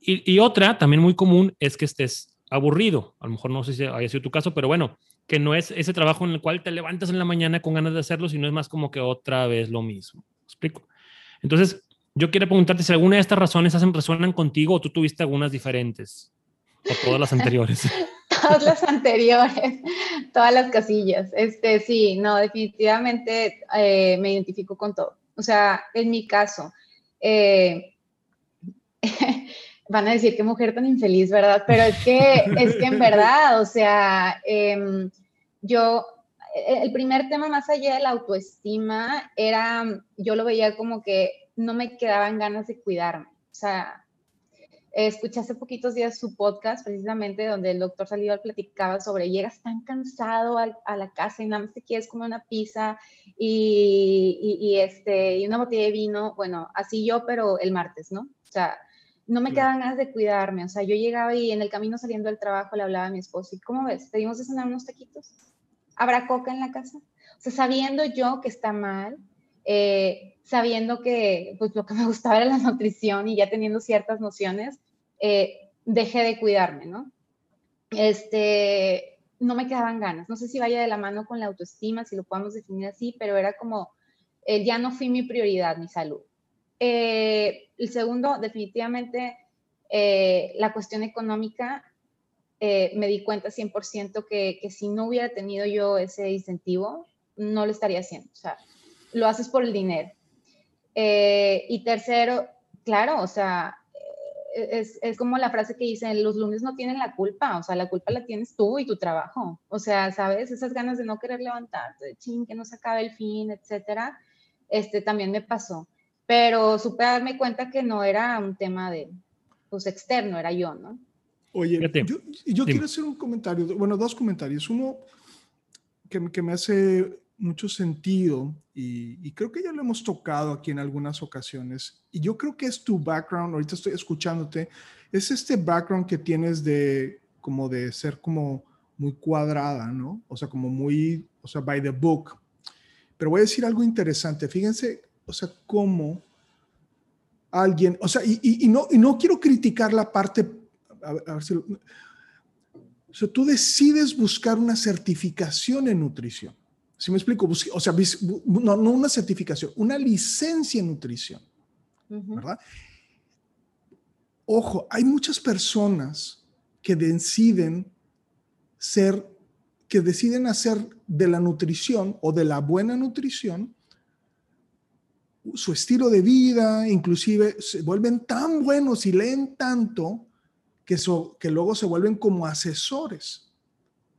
Y, otra, también muy común, es que estés aburrido. A lo mejor no sé si haya sido tu caso, pero bueno, que no es ese trabajo en el cual te levantas en la mañana con ganas de hacerlo, sino es más como que otra vez lo mismo. explico? Entonces, yo quiero preguntarte si alguna de estas razones hacen, resuenan contigo o tú tuviste algunas diferentes o todas las anteriores. (laughs) todas las (laughs) anteriores, todas las casillas. Este, sí, no, definitivamente eh, me identifico con todo. O sea, en mi caso, eh, (laughs) van a decir qué mujer tan infeliz, ¿verdad? Pero es que, es que en verdad, o sea, em, yo, e, el primer tema más allá de la autoestima era, yo lo veía como que no me quedaban ganas de cuidarme. O sea, escuché hace poquitos días su podcast, precisamente, donde el doctor Salival platicaba sobre llegas tan cansado a, la casa y nada más te quieres comer una pizza y, y, este, y una botella de vino. Bueno, así yo, pero el martes, ¿no? O sea, no me quedan ganas de cuidarme. O sea, yo llegaba y en el camino saliendo del trabajo le hablaba a mi esposo, ¿y cómo ves? ¿Pedimos de cenar unos taquitos? ¿Habrá coca en la casa? O sea, sabiendo yo que está mal, eh, sabiendo que pues lo que me gustaba era la nutrición y ya teniendo ciertas nociones, eh, dejé de cuidarme, ¿no? Este, no me quedaban ganas. No sé si vaya de la mano con la autoestima, si lo podemos definir así, pero era como, eh, ya no fui mi prioridad, mi salud. el segundo, definitivamente, la cuestión económica, me di cuenta 100% que, que si no hubiera tenido yo ese incentivo, no lo estaría haciendo. O sea, lo haces por el dinero. Eh, y tercero, claro, o sea, es, es, como la frase que dicen, los lunes no tienen la culpa, o sea, la culpa la tienes tú y tu trabajo. O sea, ¿sabes? Esas ganas de no querer levantarte, de ching, que no se acabe el fin, etcétera, este también me pasó. Pero supe darme cuenta que no era un tema de, pues, externo, era yo, ¿no? Oye, yo, yo quiero hacer un comentario, bueno, dos comentarios. Uno que, que me hace mucho sentido y, creo que ya lo hemos tocado aquí en algunas ocasiones. Y yo creo que es tu background, ahorita estoy escuchándote, es este background que tienes de como de ser como muy cuadrada, ¿no? O sea, como muy, o sea, by the book. Pero voy a decir algo interesante. Fíjense, o sea, cómo alguien, o sea, y, no, y no quiero criticar la parte, a o sea, tú decides buscar una certificación en nutrición. Si me explico? O sea, no, no, una certificación, una licencia en nutrición, ¿verdad? Ojo, hay muchas personas que deciden ser, que deciden hacer de la nutrición o de la buena nutrición su estilo de vida, inclusive se vuelven tan buenos y leen tanto que, que luego se vuelven como asesores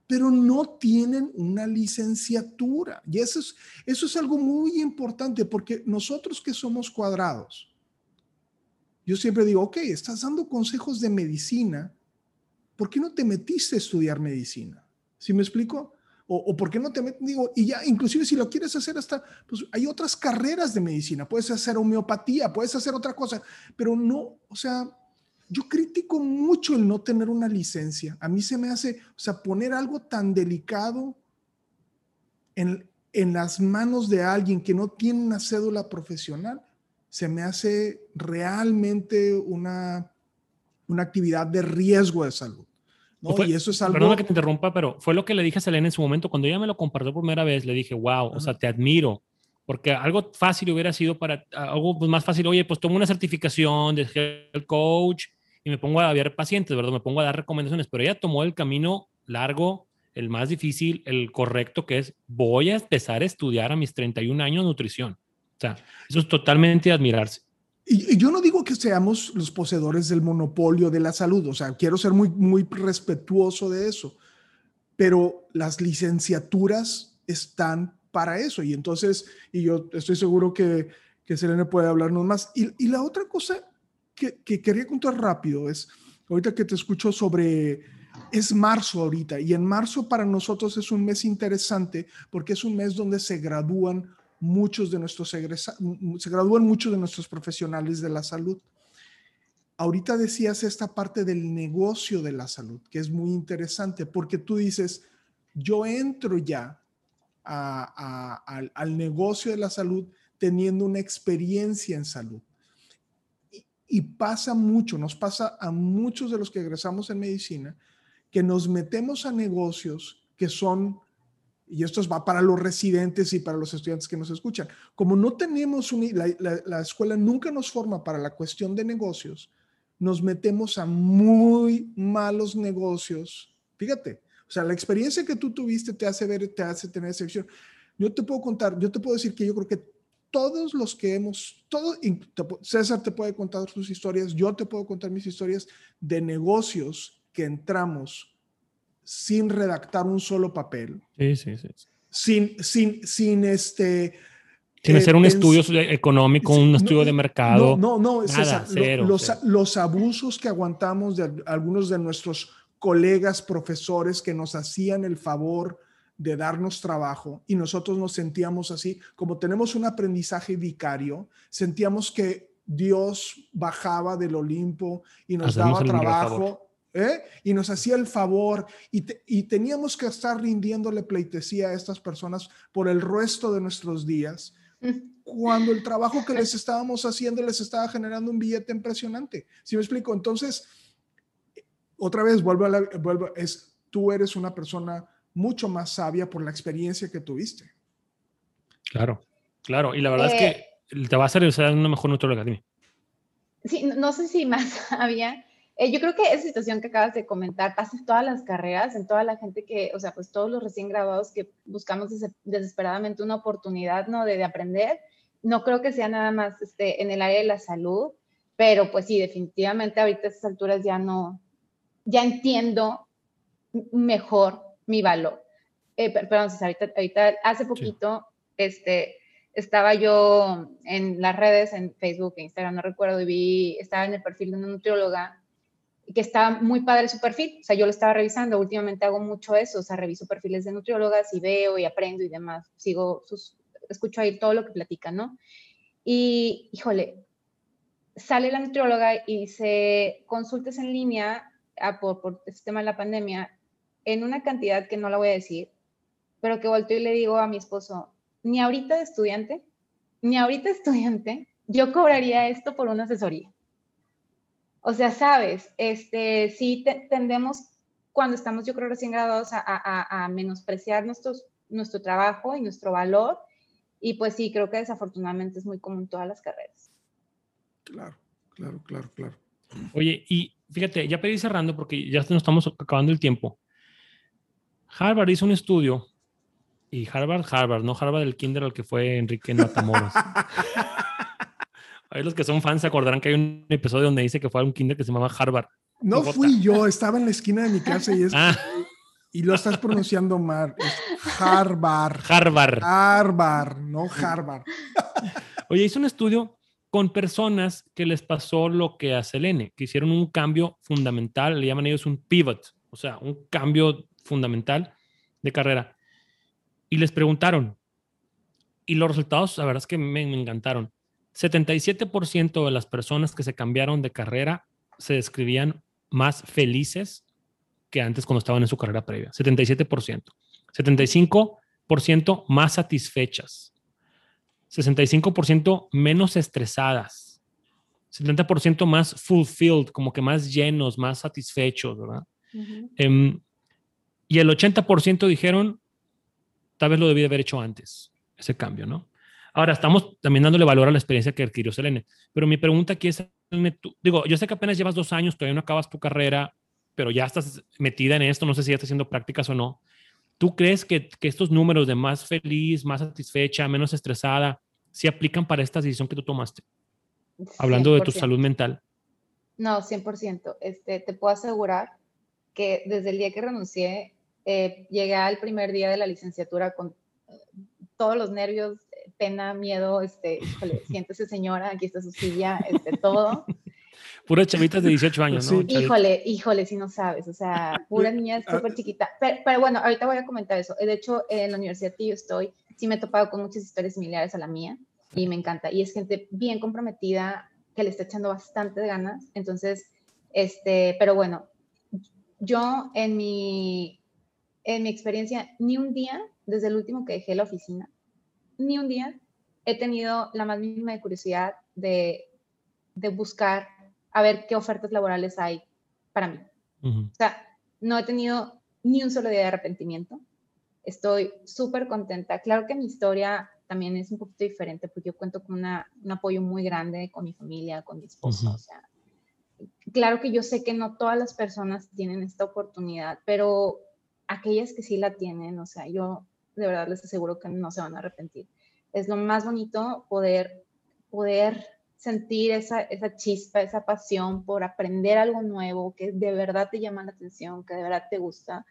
pero no tienen una licenciatura. Y eso es, algo muy importante porque nosotros que somos cuadrados, yo siempre digo, ok, estás dando consejos de medicina, ¿por qué no te metiste a estudiar medicina? ¿Sí me explico? O, por qué no te metes, digo, y ya, inclusive si lo quieres hacer hasta, pues hay otras carreras de medicina, puedes hacer homeopatía, puedes hacer otra cosa, pero no, o sea, yo critico mucho el no tener una licencia. A mí se me hace, o sea, poner algo tan delicado en, en las manos de alguien que no tiene una cédula profesional, se me hace realmente una, una actividad de riesgo de salud. ¿no? y eso es algo... Perdona que te interrumpa, pero fue lo que le dije a Selena en su momento. Cuando ella me lo compartió por primera vez, le dije, wow, o sea, te admiro. Porque algo fácil hubiera sido para algo pues, más fácil, oye, pues tomo una certificación de health coach y me pongo a ver pacientes, ¿verdad? Me pongo a dar recomendaciones, pero ella tomó el camino largo, el más difícil, el correcto, que es voy a empezar a estudiar a mis 31 años nutrición. O sea, eso es totalmente admirarse. Y, yo no digo que seamos los poseedores del monopolio de la salud, o sea, quiero ser muy, muy respetuoso de eso, pero las licenciaturas están para eso. Y entonces, y yo estoy seguro que, que Selena puede hablarnos más. Y, y la otra cosa que, que, quería contar rápido es, ahorita que te escucho sobre, es marzo ahorita, y en marzo para nosotros es un mes interesante porque es un mes donde se gradúan muchos de nuestros egresados, se gradúan muchos de nuestros profesionales de la salud. Ahorita decías esta parte del negocio de la salud, que es muy interesante, porque tú dices, yo entro ya al, negocio de la salud teniendo una experiencia en salud. Y, pasa mucho, nos pasa a muchos de los que egresamos en medicina, que nos metemos a negocios que son y esto va para los residentes y para los estudiantes que nos escuchan, como no tenemos, la, escuela nunca nos forma para la cuestión de negocios, nos metemos a muy malos negocios. Fíjate, o sea, la experiencia que tú tuviste te hace ver, te hace tener esa visión. Yo te puedo contar, yo te puedo decir que yo creo que todos los que hemos, todo, César te puede contar sus historias, yo te puedo contar mis historias de negocios que entramos sin redactar un solo papel. Sí, sí, sí. Sin, sin, sin este... Sin hacer un eh, estudio económico, un estudio de mercado. No, no, no los, los abusos que aguantamos de algunos de nuestros colegas profesores que nos hacían el favor de darnos trabajo y nosotros nos sentíamos así, como tenemos un aprendizaje vicario, sentíamos que Dios bajaba del Olimpo y nos daba trabajo ¿eh? y nos hacía el favor y, y, teníamos que estar rindiéndole pleitesía a estas personas por el resto de nuestros días, cuando el trabajo que les (laughs) estábamos haciendo les estaba generando un billete impresionante. ¿Sí me explico? Entonces, otra vez, vuelvo a la, vuelvo, es, tú eres una persona mucho más sabia por la experiencia que tuviste. Claro, claro. Y la verdad es que eh, te va a hacer una mejor nutrióloga, dime. Sí, no sé si más (laughs) sabía eh, yo creo que esa situación que acabas de comentar pasa en todas las carreras, en toda la gente que, o sea, pues todos los recién graduados que buscamos desesperadamente una oportunidad, ¿no? De, aprender. No creo que sea nada más este, en el área de la salud, pero pues sí, definitivamente ahorita a estas alturas ya no, ya entiendo mejor mi valor. Eh, perdón, ahorita, ahorita, hace poquito, este, estaba yo en las redes, en Facebook, Instagram, no recuerdo, y vi, estaba en el perfil de una nutrióloga que está muy padre su perfil. O sea, yo lo estaba revisando. Últimamente hago mucho eso. O sea, reviso perfiles de nutriólogas y veo y aprendo y demás. Sigo sus, escucho ahí todo lo que platican, ¿no? Y, híjole, sale la nutrióloga y dice, consultes en línea ah, por, por el sistema de la pandemia en una cantidad que no la voy a decir, pero que volteo y le digo a mi esposo, ni ahorita de estudiante, ni ahorita estudiante, yo cobraría esto por una asesoría. O sea, sabes, este, sí tendemos cuando estamos, yo creo, recién graduados a, menospreciar nuestros, nuestro trabajo y nuestro valor. Y pues sí, creo que desafortunadamente es muy común en todas las carreras. Claro, claro, claro, claro. Oye, y fíjate, ya pedí cerrando porque ya nos estamos acabando el tiempo. Harvard hizo un estudio y Harvard, Harvard, no Harvard del kinder al que fue Enrique Matamoros. (laughs) Ahí los que son fans se acordarán que hay un episodio donde dice que fue a un kinder que se llamaba Harvard. No fui yo, estaba en la esquina de mi casa y es... Ah. Y lo estás pronunciando mal. Es Harvard. Harvard. Harvard, no Harvard. (laughs) Oye, hice un estudio con personas que les pasó lo que a Selene, que hicieron un cambio fundamental, le llaman ellos un pivot, o sea, un cambio fundamental de carrera. Y les preguntaron, y los resultados, la verdad es que me, me encantaron. 77% de las personas que se cambiaron de carrera se describían más felices que antes cuando estaban en su carrera previa. 77%. 75% más satisfechas. 65% menos estresadas. 70% más fulfilled, como que más llenos, más satisfechos, ¿verdad? Y el 80% dijeron, tal vez lo debí haber hecho antes, ese cambio, ¿no? Ahora, estamos también dándole valor a la experiencia que adquirió Selene, pero mi pregunta aquí es, digo, yo sé que apenas llevas dos años, todavía no acabas tu carrera, pero ya estás metida en esto, no sé si ya estás haciendo prácticas o no. ¿Tú crees que, que estos números de más feliz, más satisfecha, menos estresada, se aplican para esta decisión que tú tomaste? Hablando de tu salud mental. No, 100%. Este, te puedo asegurar que desde el día que renuncié, eh, llegué al primer día de la licenciatura con eh, todos los nervios, pena, miedo, este, híjole, (laughs) siéntese señora, aquí está su silla, este, todo. Puras chavitas de 18 años, ¿no? Híjole, híjole, si no sabes, o sea, pura niña ah, súper chiquita. Pero, bueno, ahorita voy a comentar eso. De hecho, en la universidad que yo estoy, sí me he topado con muchas historias similares a la mía y me encanta. Y es gente bien comprometida que le está echando bastante ganas. Entonces, este, pero bueno, yo en mi, en mi experiencia, ni un día, desde el último que dejé la oficina, ni un día he tenido la más mínima de curiosidad de, de buscar a ver qué ofertas laborales hay para mí. O sea, no he tenido ni un solo día de arrepentimiento. Estoy súper contenta. Claro que mi historia también es un poquito diferente porque yo cuento con una, un apoyo muy grande con mi familia, con mi esposo. O sea, claro que yo sé que no todas las personas tienen esta oportunidad, pero aquellas que sí la tienen, o sea, yo de verdad les aseguro que no se van a arrepentir. Es lo más bonito poder, poder sentir esa, esa chispa, esa pasión por aprender algo nuevo, que de verdad te llama la atención, que de verdad te gusta.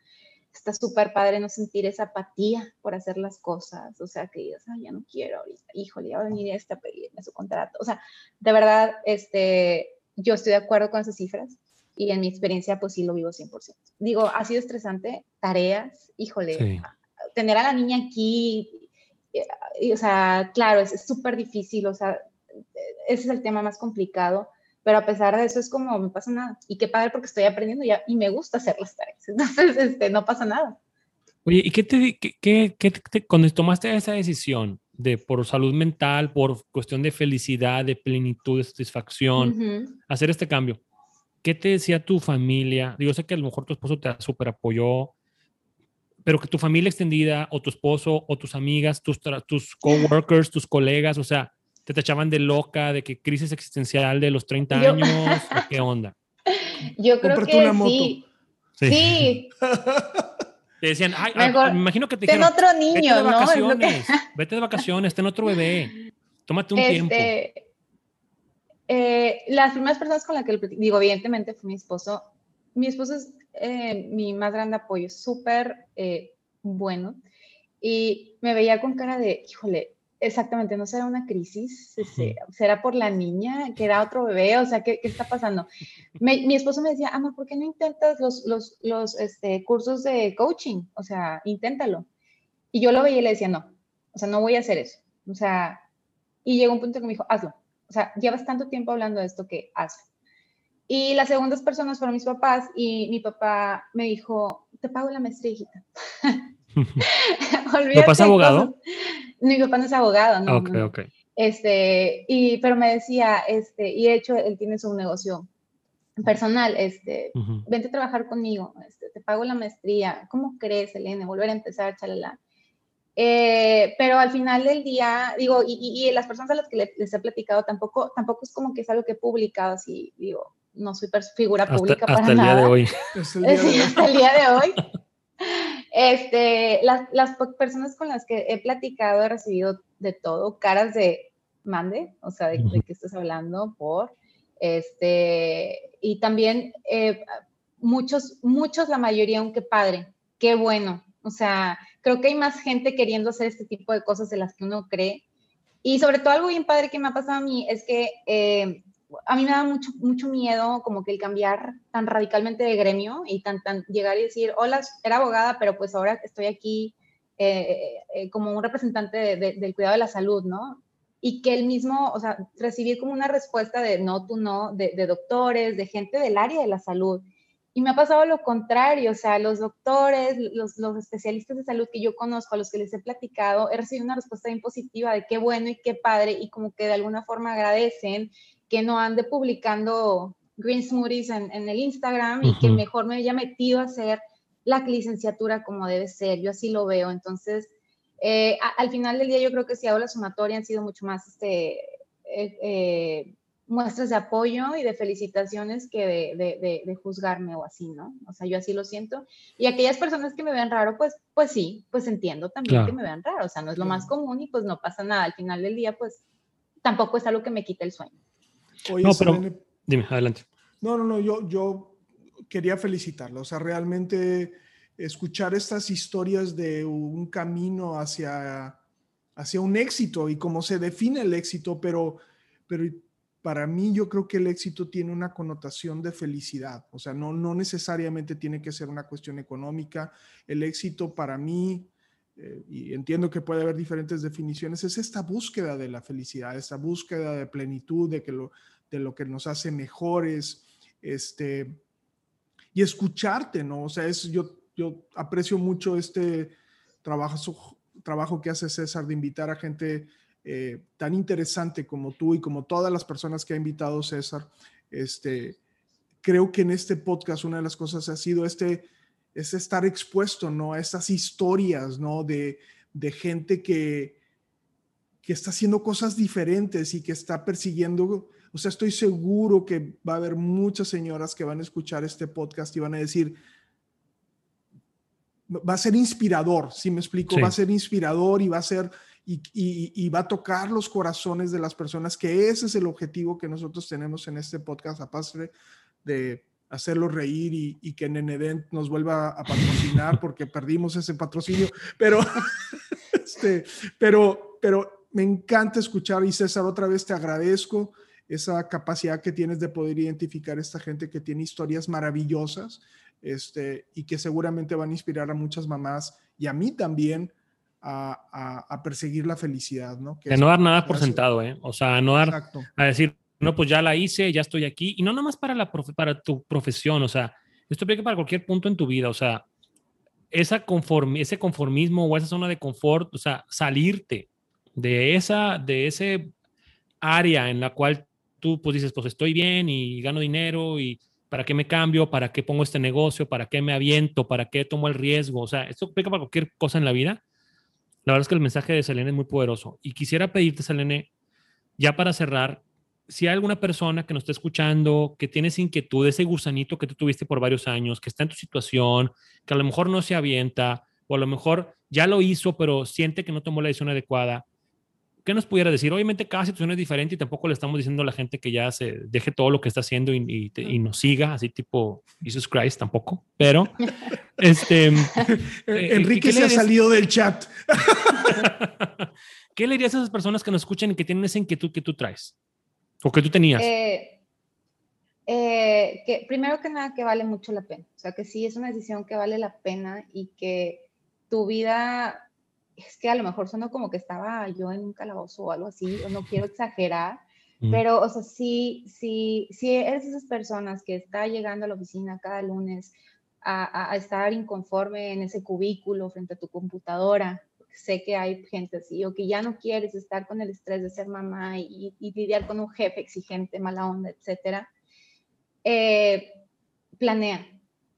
Está súper padre no sentir esa apatía por hacer las cosas, o sea, que digas, ya no quiero ahorita, híjole, ya va a venir este a pedirme su contrato. O sea, de verdad, este, yo estoy de acuerdo con esas cifras y en mi experiencia, pues sí lo vivo 100%. Digo, ha sido estresante, tareas, híjole, tener a la niña aquí, y, o sea, claro, es súper difícil, o sea, ese es el tema más complicado, pero a pesar de eso es como, no pasa nada. Y qué padre porque estoy aprendiendo ya y me gusta hacer las tareas. (laughs) Entonces, este, no pasa nada. Oye, ¿y qué te, qué, qué, cuando tomaste esa decisión de por salud mental, por cuestión de felicidad, de plenitud, de satisfacción, hacer este cambio? ¿Qué te decía tu familia? Digo, sé que a lo mejor tu esposo te super apoyó, pero que tu familia extendida o tu esposo o tus amigas, tus, tus coworkers, tus colegas, o sea, te tachaban de loca, de que crisis existencial de los 30 años, (laughs) ¿qué onda? Yo creo que sí. Sí. (laughs) Te decían, ay, me imagino que te dijeron, ten otro niño, vete de (laughs) vacaciones, vete de vacaciones, ten otro bebé, tómate un este, tiempo. Eh, las primeras personas con las que, digo, evidentemente fue mi esposo. Mi esposo es eh, mi más grande apoyo, súper eh, bueno. Y me veía con cara de, híjole, Exactamente, no será una crisis, será por la niña, que era otro bebé, o sea, ¿qué, qué está pasando? mi esposo me decía, amor, ¿por qué no intentas los, los, los este, cursos de coaching? O sea, inténtalo. Y yo lo veía y le decía, no, o sea, no voy a hacer eso. O sea, y llegó un punto que me dijo, hazlo. O sea, llevas tanto tiempo hablando de esto que hazlo. Y las segundas personas fueron mis papás y mi papá me dijo, te pago la maestría, hijita. (laughs) (laughs) ¿Tu papá es abogado? Mi papá no es abogado, ¿no? Ok, ok. Este, y, pero me decía, este, y de hecho él tiene su negocio personal, este, vente a trabajar conmigo, este, te pago la maestría, ¿cómo crees, Elena? Volver a empezar, chalala. Eh, pero al final del día, digo, y, y, las personas a las que les, he platicado tampoco, tampoco es como que es algo que he publicado así, digo, no soy figura pública hasta, para el (laughs) (laughs) Día de hoy. hasta el día de hoy. Este, las, las, personas con las que he platicado he recibido de todo, caras de mande, o sea, de, de qué estás hablando, por, este, y también eh, muchos, muchos, la mayoría, aunque padre, qué bueno. O sea, creo que hay más gente queriendo hacer este tipo de cosas de las que uno cree. Y sobre todo algo bien padre que me ha pasado a mí es que eh, a mí me da mucho, mucho miedo como que el cambiar tan radicalmente de gremio y tan, tan llegar y decir, hola, era abogada, pero pues ahora estoy aquí eh, eh, como un representante del cuidado de la salud, ¿no? Y que el mismo, o sea, recibir como una respuesta de no, tú no, de, de doctores, de gente del área de la salud. Y me ha pasado lo contrario, o sea, los doctores, los, los, especialistas de salud que yo conozco, a los que les he platicado, he recibido una respuesta bien positiva de qué bueno y qué padre, y como que de alguna forma agradecen que no ande publicando green smoothies en, en el Instagram y que mejor me haya metido a hacer la licenciatura como debe ser. Yo así lo veo. Entonces, eh, al final del día yo creo que si hago la sumatoria han sido mucho más este, eh, eh, muestras de apoyo y de felicitaciones que de, de, juzgarme o así, ¿no? O sea, yo así lo siento. Y aquellas personas que me vean raro, pues, pues sí, pues entiendo también que me vean raro. O sea, no es lo más común y pues no pasa nada. Al final del día, pues tampoco es algo que me quite el sueño no, pero dime, adelante. No, no, no, yo, yo quería felicitarlo. O sea, realmente escuchar estas historias de un camino hacia, hacia un éxito y cómo se define el éxito, pero, pero para mí yo creo que el éxito tiene una connotación de felicidad. O sea, no, no necesariamente tiene que ser una cuestión económica. El éxito para mí, eh, y entiendo que puede haber diferentes definiciones, es esta búsqueda de la felicidad, esta búsqueda de plenitud, de, que lo, de lo que nos hace mejores, este, y escucharte, ¿no? O sea, es, yo, yo aprecio mucho este trabajo, trabajo que hace César de invitar a gente eh, tan interesante como tú y como todas las personas que ha invitado César. Este, creo que en este podcast una de las cosas ha sido este, es estar expuesto, ¿no? A estas historias, ¿no? De, de gente que, que está haciendo cosas diferentes y que está persiguiendo o sea, estoy seguro que va a haber muchas señoras que van a escuchar este podcast y van a decir, va a ser inspirador, si me explico, va a ser inspirador y va a ser, y, va a tocar los corazones de las personas, que ese es el objetivo que nosotros tenemos en este podcast, aparte de hacerlos reír y, que Nenedent nos vuelva a patrocinar porque perdimos ese patrocinio, pero, (laughs) este, pero, pero me encanta escuchar y César, otra vez te agradezco esa capacidad que tienes de poder identificar a esta gente que tiene historias maravillosas este, y que seguramente van a inspirar a muchas mamás y a mí también a, a, perseguir la felicidad, ¿no? Que de no dar nada por sentado, ¿eh? O sea, no dar a decir, no, pues ya la hice, ya estoy aquí, y no nada más para, la para tu profesión, o sea, esto aplica para cualquier punto en tu vida, o sea, esa conform ese conformismo o esa zona de confort, o sea, salirte de esa, de ese área en la cual tú pues dices, pues estoy bien y gano dinero y ¿para qué me cambio? ¿Para qué pongo este negocio? ¿Para qué me aviento? ¿Para qué tomo el riesgo? O sea, esto aplica para cualquier cosa en la vida. La verdad es que el mensaje de Selene es muy poderoso. Y quisiera pedirte, Selene, ya para cerrar, si hay alguna persona que nos está escuchando, que tiene esa inquietud, ese gusanito que tú tuviste por varios años, que está en tu situación, que a lo mejor no se avienta, o a lo mejor ya lo hizo, pero siente que no tomó la decisión adecuada, ¿qué nos pudiera decir? Obviamente cada situación es diferente y tampoco le estamos diciendo a la gente que ya se deje todo lo que está haciendo y, y, nos siga, así tipo Jesus Christ tampoco, pero (laughs) este... Eh, Enrique se ha salido del chat. (laughs) ¿Qué le dirías a esas personas que nos escuchan y que tienen esa inquietud que tú traes? O que tú tenías. Eh, eh, que primero que nada que vale mucho la pena, o sea que sí es una decisión que vale la pena y que tu vida es que a lo mejor sonó como que estaba yo en un calabozo o algo así, o no quiero exagerar, pero, o sea, sí, sí, sí eres esas personas que está llegando a la oficina cada lunes a, a, estar inconforme en ese cubículo frente a tu computadora, sé que hay gente así, o que ya no quieres estar con el estrés de ser mamá y, lidiar con un jefe exigente, mala onda, etcétera, eh, planea.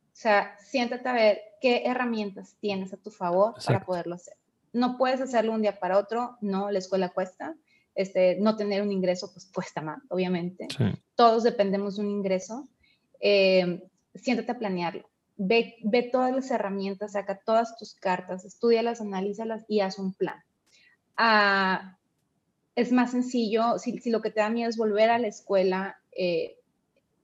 O sea, siéntate a ver qué herramientas tienes a tu favor para poderlo hacer no puedes hacerlo un día para otro, no, la escuela cuesta, este, no tener un ingreso pues cuesta más, obviamente. Todos dependemos de un ingreso. Eh, siéntate a planearlo. Ve, ve, todas las herramientas, saca todas tus cartas, estudialas, analízalas y haz un plan. Ah, es más sencillo, si, si, lo que te da miedo es volver a la escuela, eh,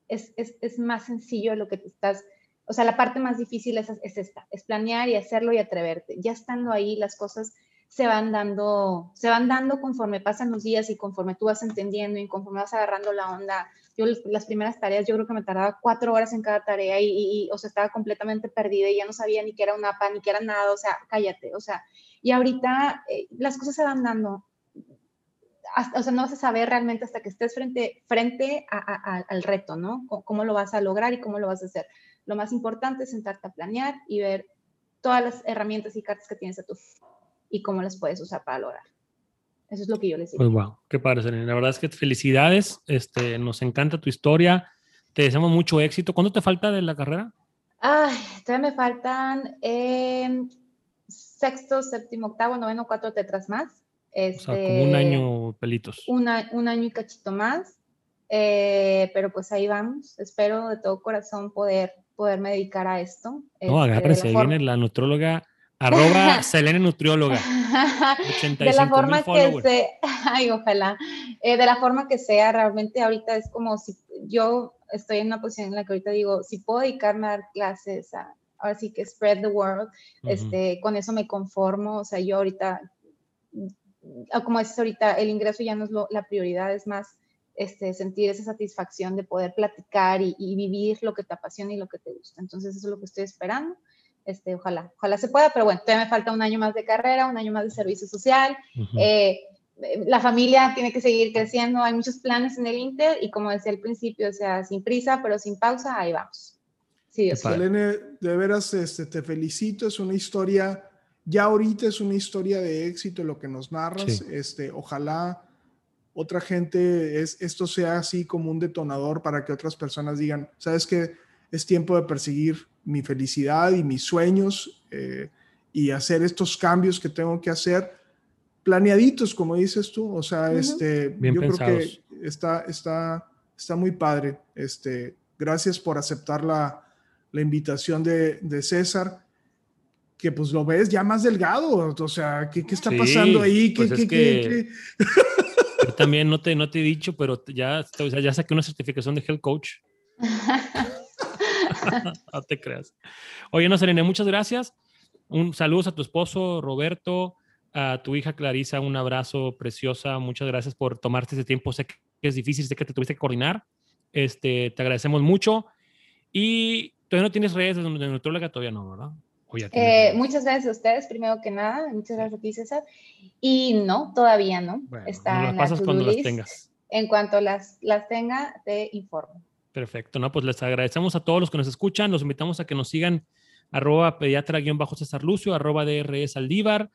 es, es, es, más sencillo lo que te estás o sea, la parte más difícil es, es esta, es planear y hacerlo y atreverte. Ya estando ahí, las cosas se van dando, se van dando conforme pasan los días y conforme tú vas entendiendo y conforme vas agarrando la onda. Yo las primeras tareas, yo creo que me tardaba cuatro horas en cada tarea y, o sea, estaba completamente perdida y ya no sabía ni qué era un APA, ni qué era nada, o sea, cállate, o sea, y ahorita eh, las cosas se van dando. o sea, no vas a saber realmente hasta que estés frente, frente al reto, ¿no? cómo lo vas a lograr y cómo lo vas a hacer. Lo más importante es sentarte a planear y ver todas las herramientas y cartas que tienes a tu y cómo las puedes usar para lograr. Eso es lo que yo les digo. Pues wow, qué padre, Selena. La verdad es que felicidades, este, nos encanta tu historia, te deseamos mucho éxito. ¿Cuánto te falta de la carrera? Ay, todavía me faltan eh, sexto, séptimo, octavo, noveno, cuatro tetras más. o sea, como un este, año pelitos. un año y cachito más. Eh, pero pues ahí vamos. Espero de todo corazón poder poderme dedicar a esto. No, este, agárrese, ahí viene la nutróloga Arroba (laughs) Selene Nutrióloga. (laughs) de la forma que sea, (laughs) ay, ojalá. Eh, de la forma que sea, realmente ahorita es como si yo estoy en una posición en la que ahorita digo, si puedo dedicarme a dar clases, a, ahora sí que spread the world, este, con eso me conformo. O sea, yo ahorita, como dices ahorita, el ingreso ya no es la prioridad, es más este, sentir esa satisfacción de poder platicar y, y, vivir lo que te apasiona y lo que te gusta. Entonces, eso es lo que estoy esperando. Este, ojalá, ojalá se pueda, pero bueno, todavía me falta un año más de carrera, un año más de servicio social. Eh, la familia tiene que seguir creciendo, hay muchos planes en el Inter y como decía al principio, o sea, sin prisa, pero sin pausa, ahí vamos. Sí, Selene, de veras este, te felicito, es una historia, ya ahorita es una historia de éxito lo que nos narras, este, ojalá otra gente, es, esto sea así como un detonador para que otras personas digan, sabes que es tiempo de perseguir mi felicidad y mis sueños eh, y hacer estos cambios que tengo que hacer planeaditos, como dices tú. O sea, este, yo creo que está, está, está muy padre. Este, gracias por aceptar la, la invitación de, de, César, que pues lo ves ya más delgado. O sea, ¿qué, qué está pasando ahí? ¿Qué, pues qué, Yo también no te, no te he dicho, pero ya, o sea, ya saqué una certificación de health coach. (laughs) no te creas. Oye, no, Serena, muchas gracias. Un saludos a tu esposo Roberto, a tu hija Clarisa, un abrazo preciosa. Muchas gracias por tomarte ese tiempo. Sé que es difícil, sé que te tuviste que coordinar. Este, te agradecemos mucho. Y todavía no tienes redes de nutróloga, todavía no, ¿verdad? Eh, muchas gracias a ustedes, primero que nada. Muchas gracias a ti, César. Y no, todavía no. Está las pasas cuando las tengas. En cuanto las, las tenga, te informo. Perfecto, ¿no? Pues les agradecemos a todos los que nos escuchan, los invitamos a que nos sigan arroba pediatra-césar Lucio, arroba DRS Aldívar,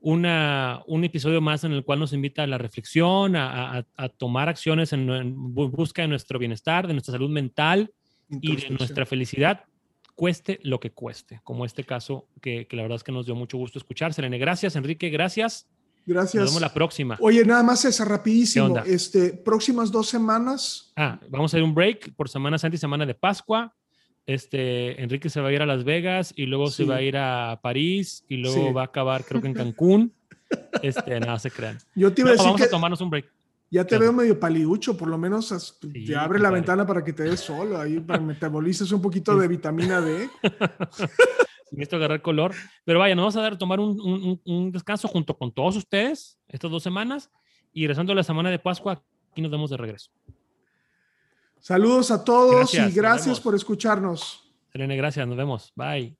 una, un episodio más en el cual nos invita a la reflexión, a, tomar acciones en, busca de nuestro bienestar, de nuestra salud mental y de nuestra felicidad, cueste lo que cueste, como este caso que, que la verdad es que nos dio mucho gusto escuchar. Selene, gracias, Enrique, gracias. Gracias. Nos vemos la próxima. Oye, nada más esa rapidísimo. Este, próximas dos semanas. Ah, vamos a ir un break por Semana Santa y Semana de Pascua. Este, Enrique se va a ir a Las Vegas y luego se va a ir a París y luego va a acabar, creo que en Cancún. (laughs) Este, nada, se crean. Yo te iba a decir vamos a tomarnos un break. Ya te veo medio paliducho, por lo menos te abre la ventana para que te des solo, ahí para metabolices un poquito de vitamina D. (laughs) sin esto agarrar color. Pero vaya, nos vamos a dar tomar un, un, descanso junto con todos ustedes estas dos semanas y rezando la semana de Pascua, aquí nos vemos de regreso. Saludos a todos y gracias por escucharnos. Serene, gracias, nos vemos. Bye.